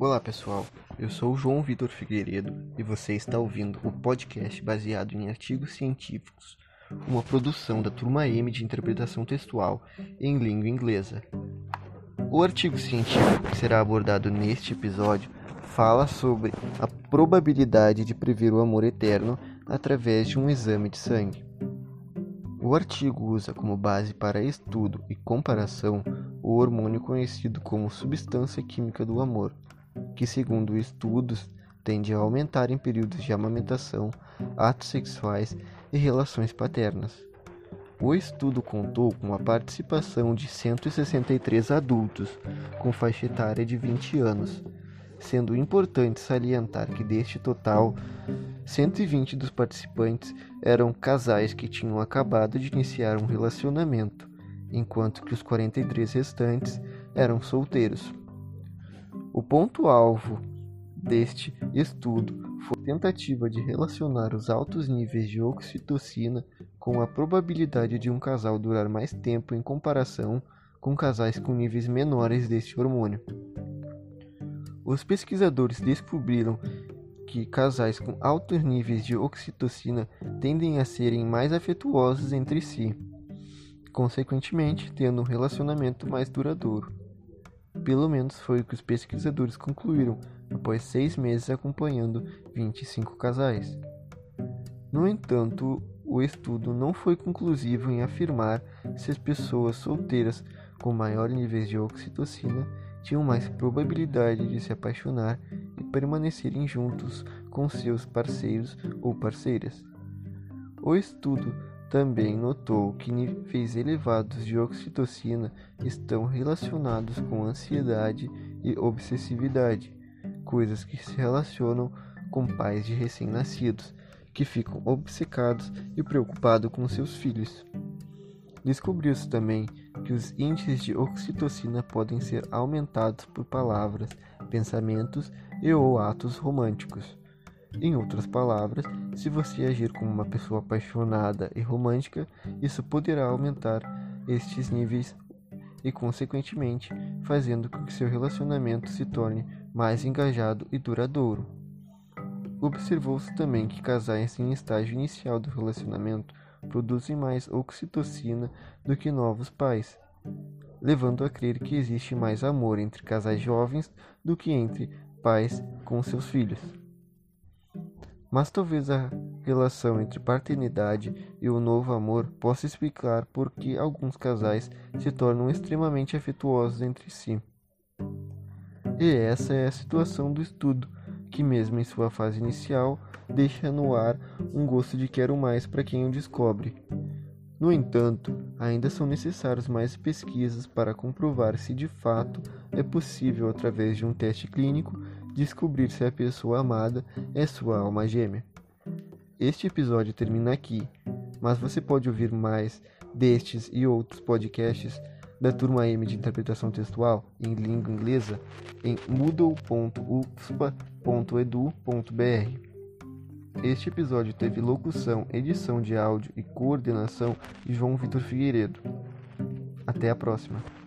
Olá pessoal, eu sou o João Vitor Figueiredo e você está ouvindo o podcast baseado em artigos científicos, uma produção da turma M de interpretação textual em língua inglesa. O artigo científico que será abordado neste episódio fala sobre a probabilidade de prever o amor eterno através de um exame de sangue. O artigo usa como base para estudo e comparação o hormônio conhecido como substância química do amor, que, segundo estudos, tende a aumentar em períodos de amamentação, atos sexuais e relações paternas. O estudo contou com a participação de 163 adultos com faixa etária de 20 anos, sendo importante salientar que deste total, 120 dos participantes eram casais que tinham acabado de iniciar um relacionamento, enquanto que os 43 restantes eram solteiros. O ponto-alvo deste estudo foi a tentativa de relacionar os altos níveis de oxitocina com a probabilidade de um casal durar mais tempo em comparação com casais com níveis menores deste hormônio. Os pesquisadores descobriram que casais com altos níveis de oxitocina tendem a serem mais afetuosos entre si, consequentemente, tendo um relacionamento mais duradouro. Pelo menos foi o que os pesquisadores concluíram após seis meses acompanhando 25 casais. No entanto, o estudo não foi conclusivo em afirmar se as pessoas solteiras com maior níveis de oxitocina tinham mais probabilidade de se apaixonar e permanecerem juntos com seus parceiros ou parceiras. O estudo também notou que níveis elevados de oxitocina estão relacionados com ansiedade e obsessividade, coisas que se relacionam com pais de recém-nascidos que ficam obcecados e preocupados com seus filhos. Descobriu-se também que os índices de oxitocina podem ser aumentados por palavras, pensamentos e ou atos românticos. Em outras palavras, se você agir como uma pessoa apaixonada e romântica, isso poderá aumentar estes níveis e, consequentemente, fazendo com que seu relacionamento se torne mais engajado e duradouro. Observou-se também que casais em estágio inicial do relacionamento produzem mais oxitocina do que novos pais, levando a crer que existe mais amor entre casais jovens do que entre pais com seus filhos. Mas talvez a relação entre paternidade e o novo amor possa explicar por que alguns casais se tornam extremamente afetuosos entre si. E essa é a situação do estudo, que, mesmo em sua fase inicial, deixa no ar um gosto de quero mais para quem o descobre. No entanto, ainda são necessárias mais pesquisas para comprovar se de fato é possível, através de um teste clínico, descobrir se a pessoa amada é sua alma gêmea. Este episódio termina aqui, mas você pode ouvir mais destes e outros podcasts da turma M de interpretação textual em língua inglesa em moodle.ufspa.edu.br. Este episódio teve locução, edição de áudio e coordenação de João Vitor Figueiredo. Até a próxima.